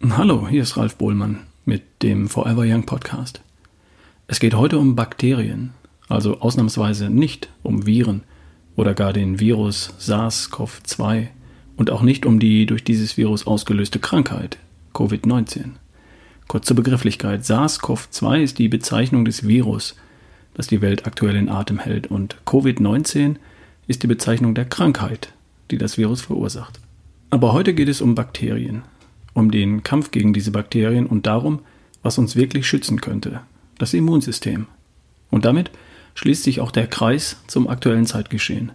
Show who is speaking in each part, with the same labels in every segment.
Speaker 1: Hallo, hier ist Ralf Bohlmann mit dem Forever Young Podcast. Es geht heute um Bakterien, also ausnahmsweise nicht um Viren oder gar den Virus SARS-CoV-2 und auch nicht um die durch dieses Virus ausgelöste Krankheit Covid-19. Kurz zur Begrifflichkeit, SARS-CoV-2 ist die Bezeichnung des Virus, das die Welt aktuell in Atem hält und Covid-19 ist die Bezeichnung der Krankheit, die das Virus verursacht. Aber heute geht es um Bakterien, um den Kampf gegen diese Bakterien und darum, was uns wirklich schützen könnte, das Immunsystem. Und damit schließt sich auch der Kreis zum aktuellen Zeitgeschehen.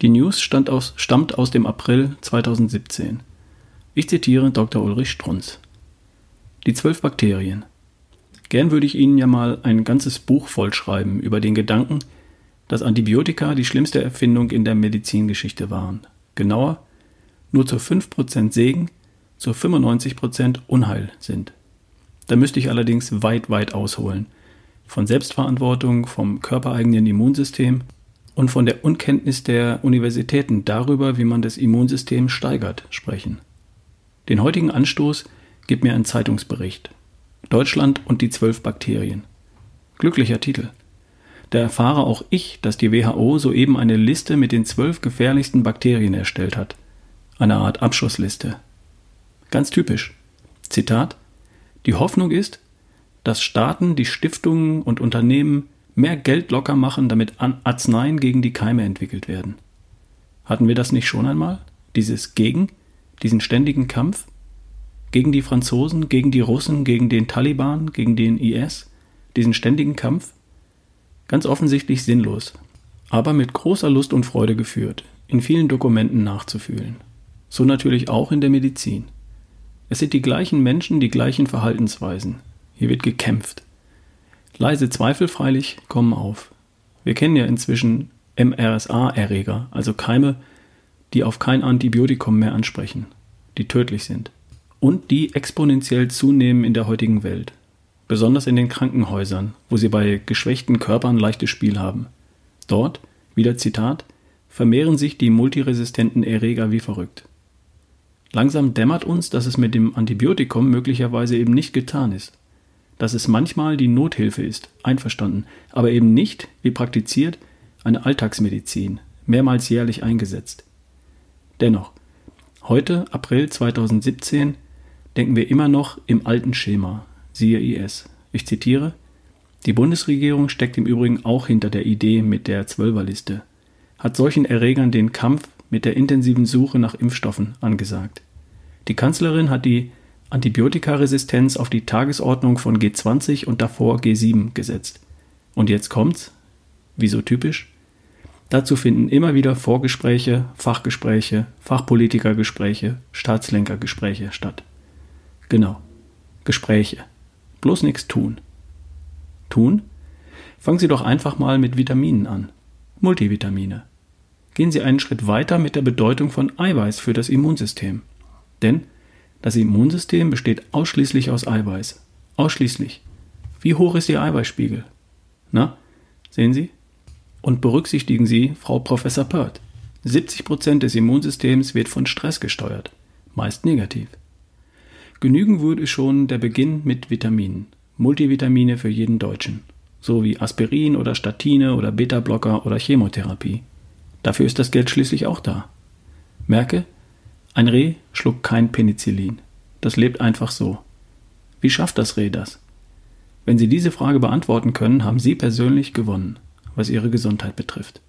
Speaker 1: Die News aus, stammt aus dem April 2017. Ich zitiere Dr. Ulrich Strunz. Die zwölf Bakterien. Gern würde ich Ihnen ja mal ein ganzes Buch vollschreiben über den Gedanken, dass Antibiotika die schlimmste Erfindung in der Medizingeschichte waren. Genauer, nur zu 5% Segen, zu 95% Unheil sind. Da müsste ich allerdings weit, weit ausholen. Von Selbstverantwortung, vom körpereigenen Immunsystem und von der Unkenntnis der Universitäten darüber, wie man das Immunsystem steigert, sprechen. Den heutigen Anstoß gibt mir ein Zeitungsbericht. Deutschland und die zwölf Bakterien. Glücklicher Titel. Da erfahre auch ich, dass die WHO soeben eine Liste mit den zwölf gefährlichsten Bakterien erstellt hat. Eine Art Abschussliste. Ganz typisch. Zitat Die Hoffnung ist, dass Staaten, die Stiftungen und Unternehmen mehr Geld locker machen, damit Arzneien gegen die Keime entwickelt werden. Hatten wir das nicht schon einmal? Dieses Gegen, diesen ständigen Kampf? Gegen die Franzosen, gegen die Russen, gegen den Taliban, gegen den IS? Diesen ständigen Kampf? Ganz offensichtlich sinnlos, aber mit großer Lust und Freude geführt, in vielen Dokumenten nachzufühlen. So natürlich auch in der Medizin. Es sind die gleichen Menschen, die gleichen Verhaltensweisen. Hier wird gekämpft. Leise Zweifel freilich kommen auf. Wir kennen ja inzwischen MRSA-Erreger, also Keime, die auf kein Antibiotikum mehr ansprechen, die tödlich sind und die exponentiell zunehmen in der heutigen Welt besonders in den Krankenhäusern, wo sie bei geschwächten Körpern leichtes Spiel haben. Dort, wieder Zitat, vermehren sich die multiresistenten Erreger wie verrückt. Langsam dämmert uns, dass es mit dem Antibiotikum möglicherweise eben nicht getan ist. Dass es manchmal die Nothilfe ist, einverstanden, aber eben nicht, wie praktiziert, eine Alltagsmedizin, mehrmals jährlich eingesetzt. Dennoch, heute, April 2017, denken wir immer noch im alten Schema, siehe IS. Ich zitiere, die Bundesregierung steckt im Übrigen auch hinter der Idee mit der Zwölferliste, hat solchen Erregern den Kampf mit der intensiven Suche nach Impfstoffen angesagt. Die Kanzlerin hat die Antibiotikaresistenz auf die Tagesordnung von G20 und davor G7 gesetzt. Und jetzt kommt's, wie so typisch, dazu finden immer wieder Vorgespräche, Fachgespräche, Fachpolitikergespräche, Staatslenkergespräche statt. Genau, Gespräche. Bloß nichts tun. Tun? Fangen Sie doch einfach mal mit Vitaminen an. Multivitamine. Gehen Sie einen Schritt weiter mit der Bedeutung von Eiweiß für das Immunsystem. Denn das Immunsystem besteht ausschließlich aus Eiweiß. Ausschließlich. Wie hoch ist Ihr Eiweißspiegel? Na, sehen Sie? Und berücksichtigen Sie Frau Professor Pert. 70% des Immunsystems wird von Stress gesteuert, meist negativ. Genügen würde schon der Beginn mit Vitaminen, Multivitamine für jeden Deutschen, so wie Aspirin oder Statine oder Beta-Blocker oder Chemotherapie. Dafür ist das Geld schließlich auch da. Merke, ein Reh schluckt kein Penicillin. Das lebt einfach so. Wie schafft das Reh das? Wenn Sie diese Frage beantworten können, haben Sie persönlich gewonnen, was Ihre Gesundheit betrifft.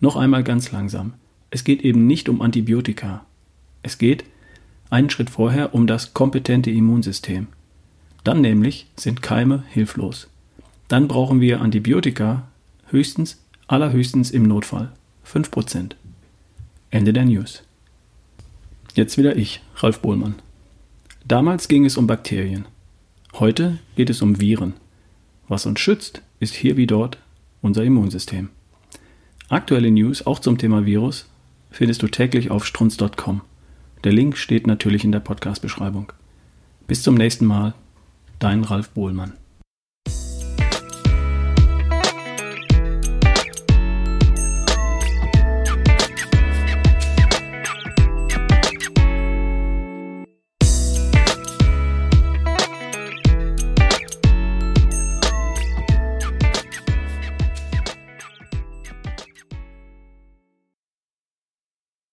Speaker 1: Noch einmal ganz langsam. Es geht eben nicht um Antibiotika. Es geht einen Schritt vorher um das kompetente Immunsystem. Dann nämlich sind Keime hilflos. Dann brauchen wir Antibiotika höchstens, allerhöchstens im Notfall. 5%. Ende der News. Jetzt wieder ich, Ralf Bohlmann. Damals ging es um Bakterien. Heute geht es um Viren. Was uns schützt, ist hier wie dort unser Immunsystem. Aktuelle News auch zum Thema Virus findest du täglich auf strunz.com. Der Link steht natürlich in der Podcast-Beschreibung. Bis zum nächsten Mal, dein Ralf Bohlmann.